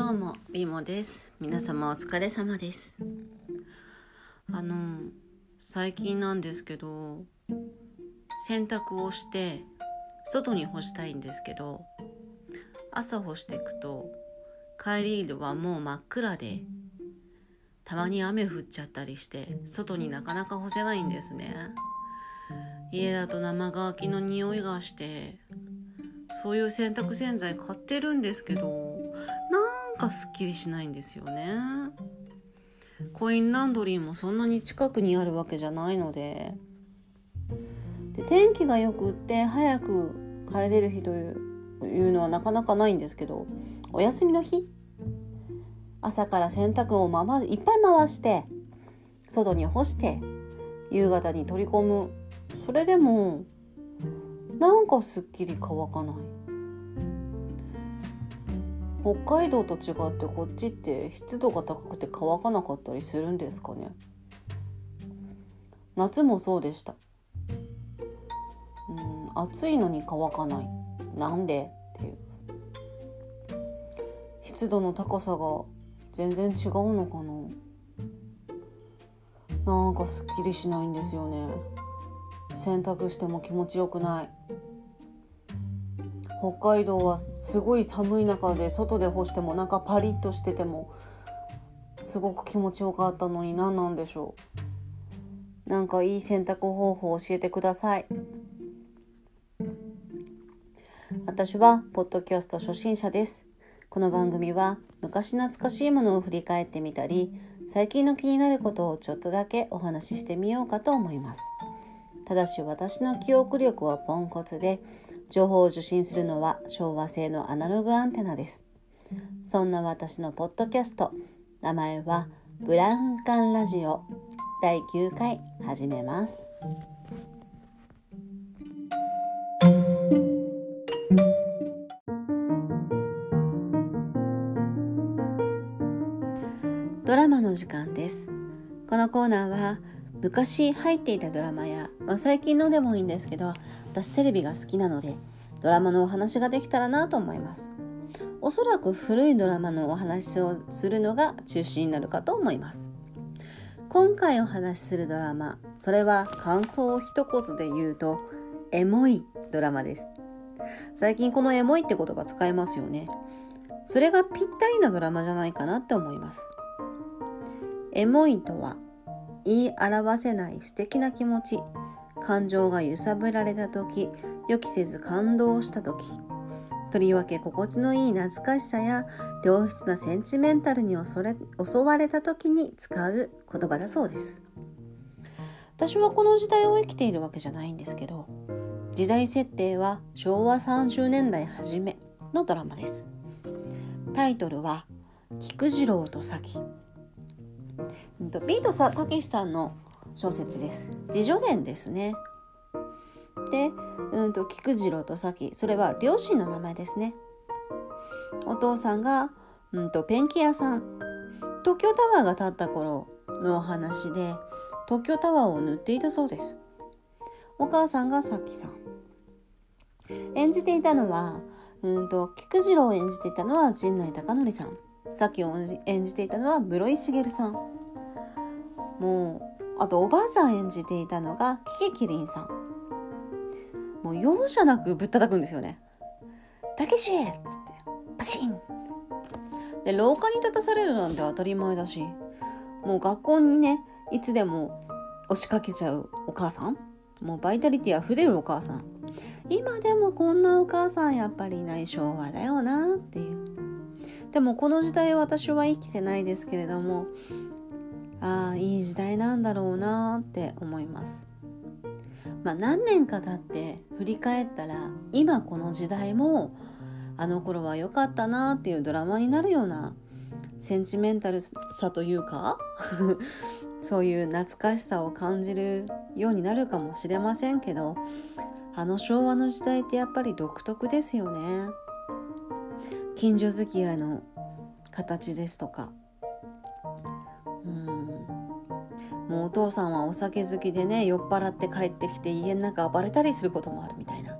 どうもリモです。皆様お疲れ様です。あの最近なんですけど洗濯をして外に干したいんですけど朝干していくと帰りはもう真っ暗でたまに雨降っちゃったりして外になかなか干せないんですね。家だと生乾きの匂いがしてそういう洗濯洗剤買ってるんですけどかすっきりしないんですよね。コインランドリーもそんなに近くにあるわけじゃないので。で天気がよくって早く帰れる日というのはなかなかないんですけどお休みの日？朝から洗濯をままいっぱい回して外に干して夕方に取り込む。それでもなんかすっきり乾かない。北海道と違ってこっちって湿度が高くて乾かなかったりするんですかね？夏もそうでした。うん暑いのに乾かない。なんで？っていう。湿度の高さが全然違うのかな？なんかすっきりしないんですよね。洗濯しても気持ちよくない。北海道はすごい寒い中で外で干してもなんかパリッとしててもすごく気持ちよかったのに何なんでしょう。なんかいい洗濯方法を教えてください。私はポッドキャスト初心者です。この番組は昔懐かしいものを振り返ってみたり最近の気になることをちょっとだけお話ししてみようかと思います。ただし私の記憶力はポンコツで情報を受信するのは昭和製のアナログアンテナです。そんな私のポッドキャスト、名前はブラウン管ラジオ第9回始めます。ドラマの時間です。このコーナーは昔入っていたドラマや、まあ、最近のでもいいんですけど私テレビが好きなのでドラマのお話ができたらなと思います。おそらく古いドラマのお話をするのが中心になるかと思います。今回お話しするドラマそれは感想を一言で言うとエモいドラマです。最近このエモいって言葉使いますよね。それがぴったりなドラマじゃないかなって思います。エモいとは言い表せない素敵な気持ち。感情が揺さぶられた時予期せず感動した時とりわけ心地のいい懐かしさや良質なセンチメンタルに襲われた時に使う言葉だそうです。私はこの時代を生きているわけじゃないんですけど時代設定は昭和30年代初めのドラマです。タイトルは「菊次郎と咲」ビートたけしさんの小説です。自叙伝ですね。で、うんと、菊次郎と咲それは両親の名前ですね。お父さんが、うんと、ペンキ屋さん。東京タワーが建った頃のお話で、東京タワーを塗っていたそうです。お母さんが咲さん。演じていたのは、うんと、菊次郎を演じていたのは陣内孝則さん。咲を演じていたのは室井茂さん。もうあとおばあちゃん演じていたのがキキキリンさん。もう容赦なくぶったたくんですよね「たけし!」っつってパシン！で廊下に立たされるなんて当たり前だしもう学校にねいつでも押しかけちゃうお母さん？もうバイタリティあふれるお母さん。今でもこんなお母さんやっぱりいない昭和だよなっていう。でもこの時代私は生きてないですけれどもああいい時代なんだろうなって思います。まあ何年か経って振り返ったら今この時代もあの頃は良かったなっていうドラマになるようなセンチメンタルさというか そういう懐かしさを感じるようになるかもしれませんけどあの昭和の時代ってやっぱり独特ですよね。近所付き合いの形ですとかもうお父さんはお酒好きでね酔っ払って帰ってきて家の中暴れたりすることもあるみたいな。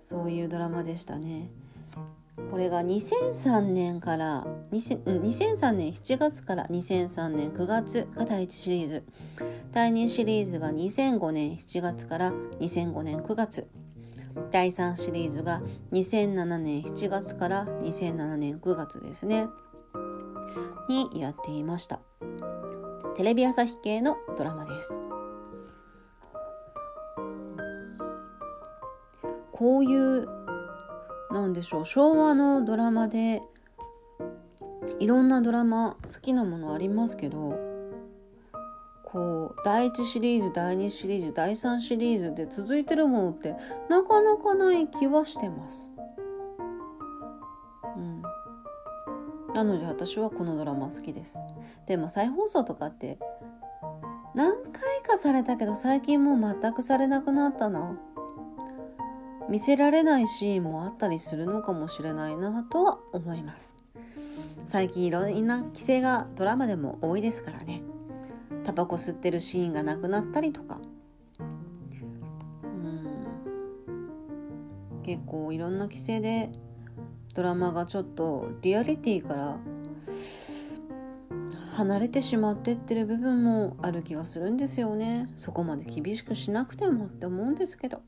そういうドラマでしたね。これが2003年から2003年7月から2003年9月が第1シリーズ。第2シリーズが2005年7月から2005年9月第3シリーズが2007年7月から2007年9月ですね。にやっていましたテレビ朝日系のドラマですこういうなんでしょう昭和のドラマでいろんなドラマ好きなものありますけどこう第1シリーズ第2シリーズ第3シリーズで続いてるものってなかなかない気はしてます。なので私はこのドラマ好きです。でも再放送とかって何回かされたけど最近もう全くされなくなったな。見せられないシーンもあったりするのかもしれないなとは思います最近いろんな規制がドラマでも多いですからねタバコ吸ってるシーンがなくなったりとかうん結構いろんな規制でドラマがちょっとリアリティから離れてしまってってる部分もある気がするんですよねそこまで厳しくしなくてもって思うんですけど。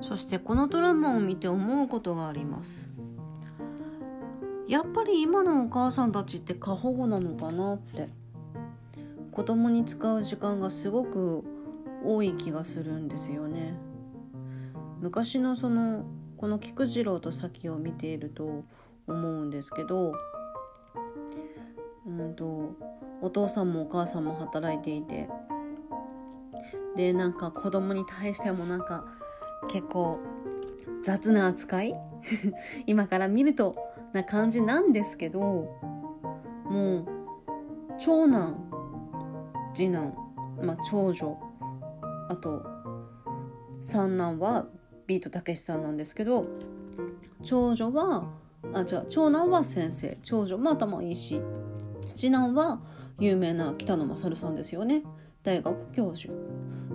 そしてこのドラマを見て思うことがありますやっぱり今のお母さんたちって過保護なのかなって。子供に使う時間がすごく多い気がするんですよね。昔のそのこの菊次郎と咲を見ていると思うんですけどうんとお父さんもお母さんも働いていて。でなんか子供に対してもなんか結構雑な扱い？今から見るとな感じなんですけどもう長男次男、まあ、長女あと三男はビートたけしさんなんですけど長女はあ違う長男は先生長女も頭いいし次男は有名な北野勝さんですよね。大学教授。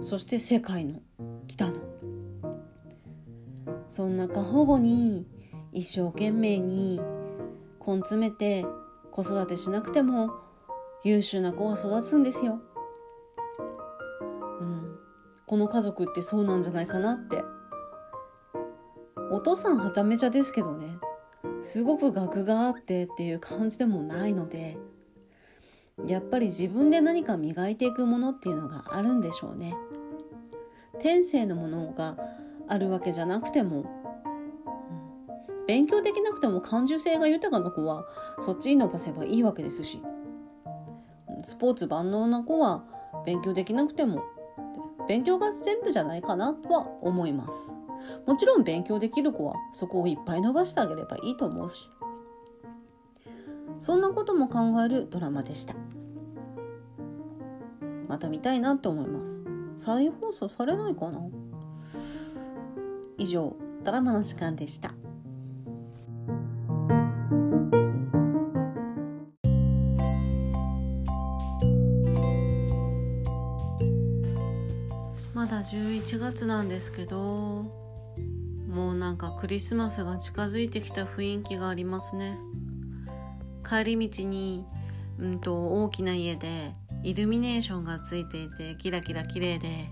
そして世界の北野。そんな過保護に一生懸命に根詰めて子育てしなくても優秀な子は育つんですよ。うん、この家族ってそうなんじゃないかなって。お父さんはちゃめちゃですけどねすごく学があってっていう感じでもないのでやっぱり自分で何か磨いていくものっていうのがあるんでしょうね。天性のものがあるわけじゃなくても、勉強できなくても感受性が豊かな子はそっちに伸ばせばいいわけですし。スポーツ万能な子は勉強できなくても勉強が全部じゃないかなとは思います。もちろん勉強できる子はそこをいっぱい伸ばしてあげればいいと思うし。そんなことも考えるドラマでした。また見たいなと思います。再放送されないかな？以上ドラマの時間でした。11月なんですけどもうなんかクリスマスが近づいてきた雰囲気がありますね。帰り道にうんと大きな家でイルミネーションがついていてキラキラ綺麗で。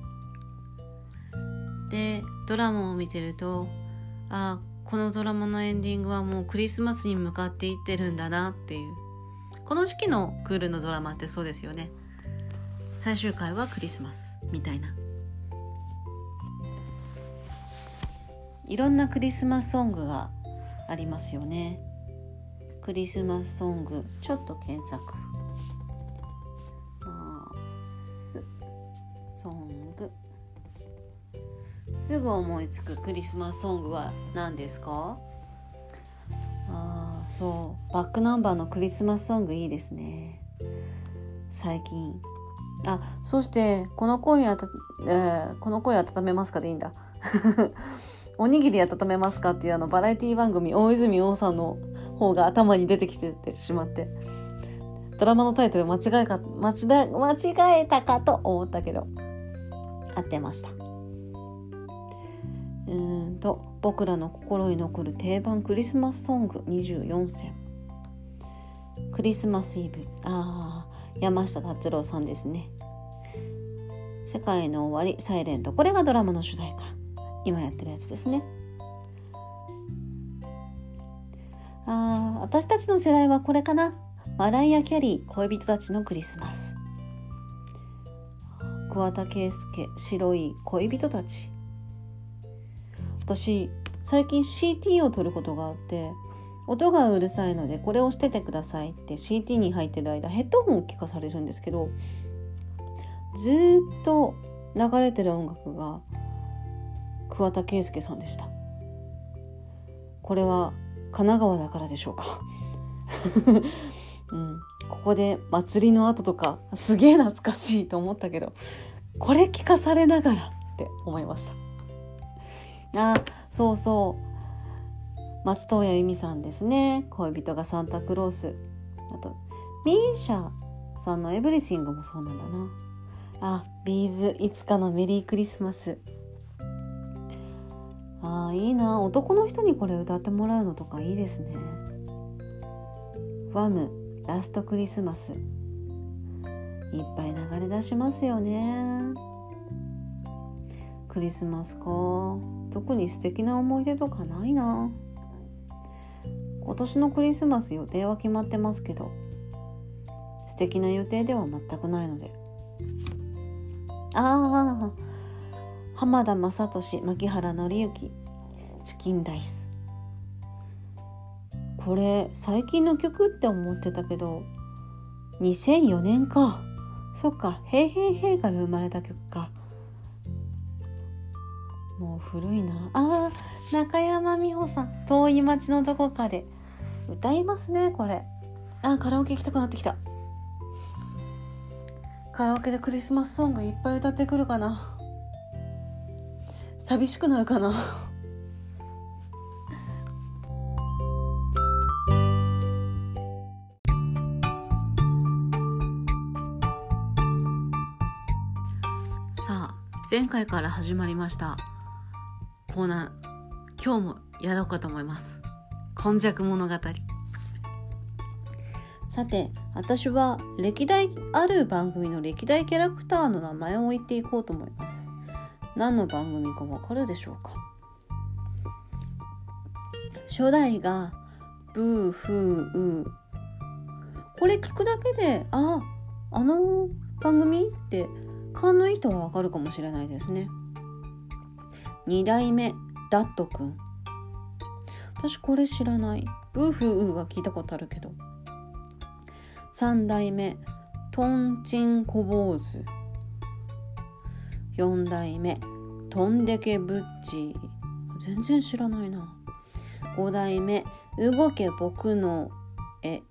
でドラマを見てるとあこのドラマのエンディングはもうクリスマスに向かっていってるんだなっていう。この時期のクールのドラマってそうですよね。最終回はクリスマスみたいな。いろんなクリスマスソングがありますよね。クリスマスソングちょっと検索。ソング。すぐ思いつくクリスマスソングは何ですか？ああそう。バックナンバーのクリスマスソングいいですね。最近。あそしてこの声あた、えー、この声温めますかでいいんだ。おにぎり温めますかっていうあのバラエティ番組大泉洋さんの方が頭に出てきててしまって。ドラマのタイトル間違えか間違間違えたかと思ったけど合ってました。うんと僕らの心に残る定番クリスマスソング24選。クリスマスイブ。ああ山下達郎さんですね。世界の終わりサイレント。これがドラマの主題歌。今やってるやつですね。ああ私たちの世代はこれかな。マライア・キャリー恋人たちのクリスマス。桑田佳祐白い恋人たち。私最近 CT を取ることがあって音がうるさいのでこれをしててくださいって CT に入ってる間ヘッドホンを聞かされるんですけどずっと流れてる音楽が桑田佳祐さんでした。これは神奈川だからでしょうか。うん、ここで祭りの後とかすげえ懐かしいと思ったけどこれ聞かされながらって思いました。あそうそう。松任谷由実さんですね。恋人がサンタクロース。あとミーシャさんのエブリシングもそうなんだなあビーズいつかのメリークリスマスああいいな。男の人にこれ歌ってもらうのとかいいですね。ファムラストクリスマス。いっぱい流れ出しますよね。クリスマスか。特に素敵な思い出とかないな。今年のクリスマス予定は決まってますけど素敵な予定では全くないので。ああ浜田雅俊牧原紀之チキンライス。これ最近の曲って思ってたけど2004年か。そっか「へいへいへい」から生まれた曲か。もう古いな。あ中山美穂さん遠い町のどこかで。歌いますねこれ。あカラオケ行きたくなってきた。カラオケでクリスマスソングいっぱい歌ってくるかな。寂しくなるかな。さあ前回から始まりました。コーナー。今日もやろうかと思います。今昔物語。さて私は歴代ある番組の歴代キャラクターの名前を言っていこうと思います。何の番組かわかるでしょうか？初代がブーフーウーこれ聞くだけでああの番組って勘のいい人はわかるかもしれないですね。2代目ダットくん。私これ知らない。ブーフーウーは聞いたことあるけど。3代目トンチンコ坊主。4代目。トンデケブッチ全然知らないな。5代目。動け僕の絵。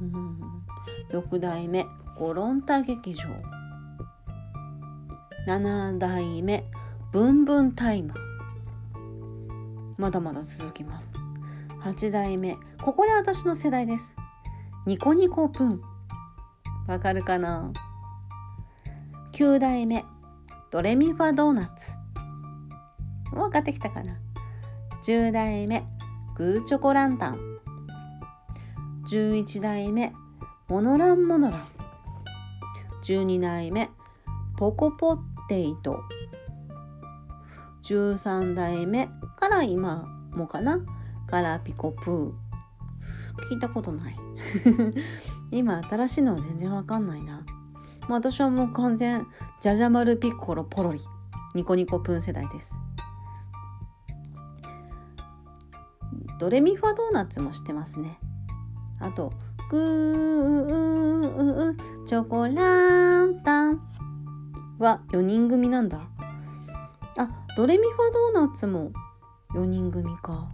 うん。6代目。ゴロンタ劇場。7代目。ブンブンタイムまだまだ続きます。8代目。ここで私の世代です。ニコニコプン。わかるかな ?9 代目、ドレミファドーナツ。わかってきたかな ?10 代目、グーチョコランタン。11代目、モノランモノラン。12代目、ポコポッテイト。13代目から今もかなガラピコプー。聞いたことない。今新しいのは全然わかんないな。まあ、私はもう完全ジャジャマルピッコロポロリニコニコプン世代です。ドレミファドーナツも知ってますね。あと、グーチョコランタンは4人組なんだ。あ、ドレミファドーナツも4人組か。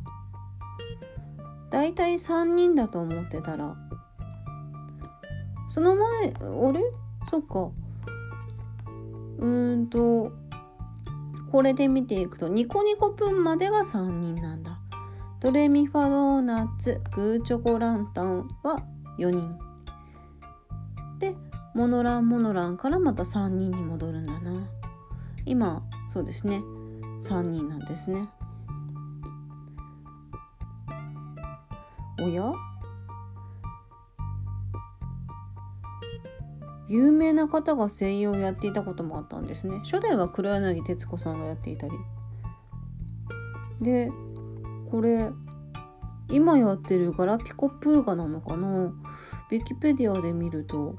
だいたい3人だと思ってたらその前あれ？そっか。うんとこれで見ていくとニコニコプンまでが3人なんだ。ドレミファドーナツグーチョコランタンは4人。でモノランモノランからまた3人に戻るんだな。今そうですね。3人なんですね。おや？有名な方が声優をやっていたこともあったんですね。初代は黒柳徹子さんがやっていたり。でこれ今やってるガラピコプーガなのかな？ウィキペディアで見ると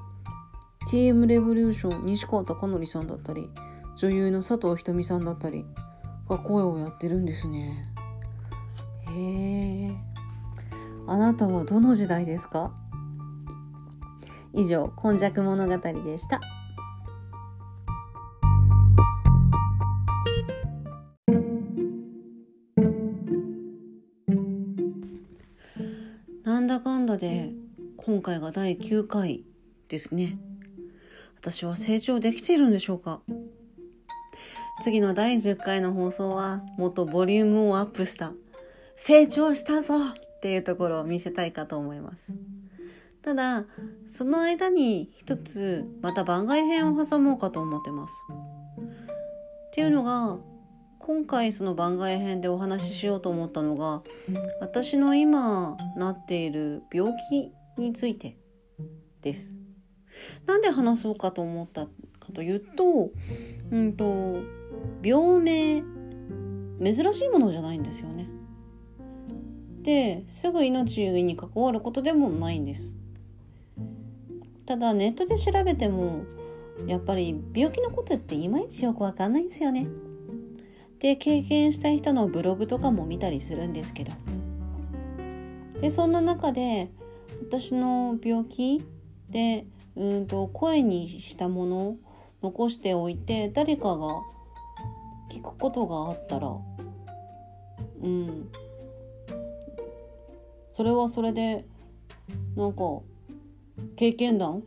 TM レボリューション西川貴教さんだったり女優の佐藤ひとみさんだったりが声をやってるんですね。へえあなたはどの時代ですか？以上今昔物語でした。なんだかんだで今回が第9回ですね。私は成長できているんでしょうか。次の第10回の放送はもっとボリュームをアップした成長したぞっていうところを見せたいかと思います。ただその間に一つまた番外編を挟もうかと思ってますっていうのが今回その番外編でお話ししようと思ったのが私の今なっている病気についてです。なんで話そうかと思ったかというと、うんと、病名、珍しいものじゃないんですよね。で、すぐ命に関わることでもないんです。ただネットで調べても、やっぱり病気のことっていまいちよくわかんないんですよね。で経験した人のブログとかも見たりするんですけどでそんな中で私の病気でうんと声にしたものを残しておいて誰かが聞くことがあったらうんそれはそれでなんか経験談？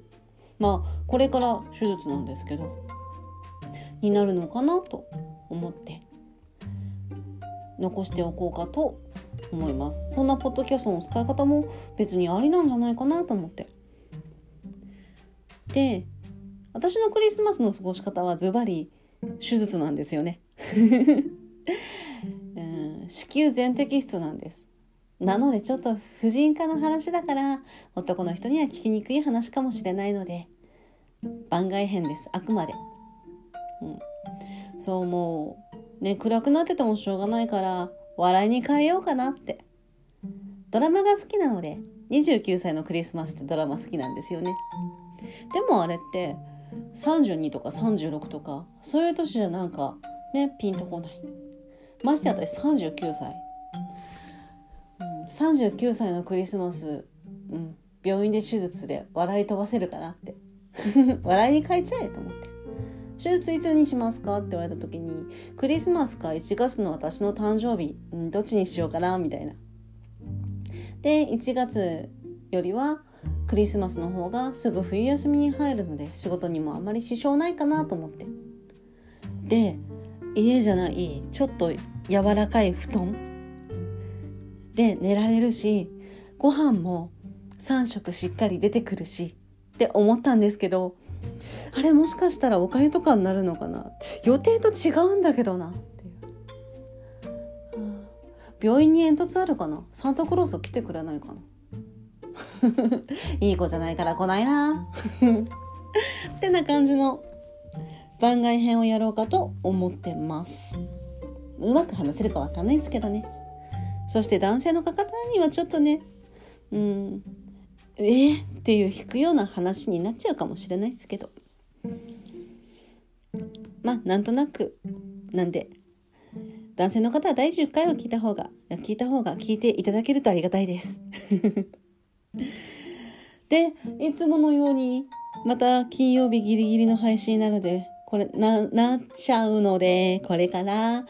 まあこれから手術なんですけどになるのかなと思って残しておこうかと思います。そんなポッドキャストの使い方も別にありなんじゃないかなと思って。で私のクリスマスの過ごし方はズバリ手術なんですよね。うん子宮全摘出なんです。なのでちょっと婦人科の話だから男の人には聞きにくい話かもしれないので番外編ですあくまで、うん、そうもうね、暗くなっててもしょうがないから、笑いに変えようかなって。ドラマが好きなので、29歳のクリスマスってドラマ好きなんですよね。でもあれって、32とか36とか、そういう年じゃなんか、ね、ピンとこない。まして私39歳。39歳のクリスマス、うん、病院で手術で笑い飛ばせるかなって。笑いに変えちゃえと思って。手術いつにしますかって言われた時に、クリスマスか1月の私の誕生日、うん、どっちにしようかなみたいな。で、1月よりはクリスマスの方がすぐ冬休みに入るので仕事にもあまり支障ないかなと思って。で、家じゃないちょっと柔らかい布団で寝られるし、ご飯も3食しっかり出てくるしって思ったんですけど、あれもしかしたらおかゆとかになるのかな？予定と違うんだけどなっていう、病院に煙突あるかな？サンタクロース来てくれないかな？いい子じゃないから来ないな。ってな感じの番外編をやろうかと思ってます。うまく話せるかわかんないですけどね。そして男性の方にはちょっとねうんえー、っていう引くような話になっちゃうかもしれないですけど。まあなんとなくなんで男性の方は第10回を聞いた方が聞いた方が聞いていただけるとありがたいです。でいつものようにまた金曜日ギリギリの配信なのでこれななっちゃうのでこれから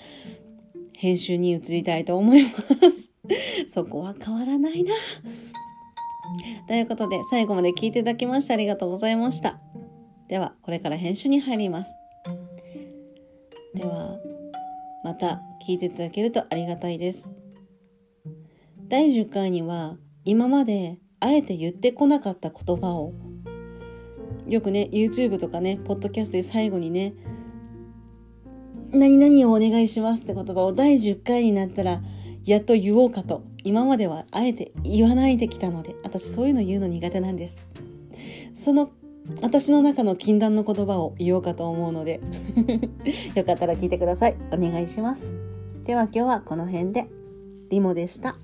編集に移りたいと思います そこは変わらないなということで、最後まで聞いていただきましてありがとうございました。では、これから編集に入ります。では、また聞いていただけるとありがたいです。第10回には今まであえて言ってこなかった言葉をよくね YouTube とかねポッドキャストで最後にね何々をお願いしますって言葉を第10回になったらやっと言おうかと今まではあえて言わないできたので私そういうの言うの苦手なんです。その私の中の禁断の言葉を言おうかと思うので よかったら聞いてください。お願いします。では今日はこの辺で。リモでした。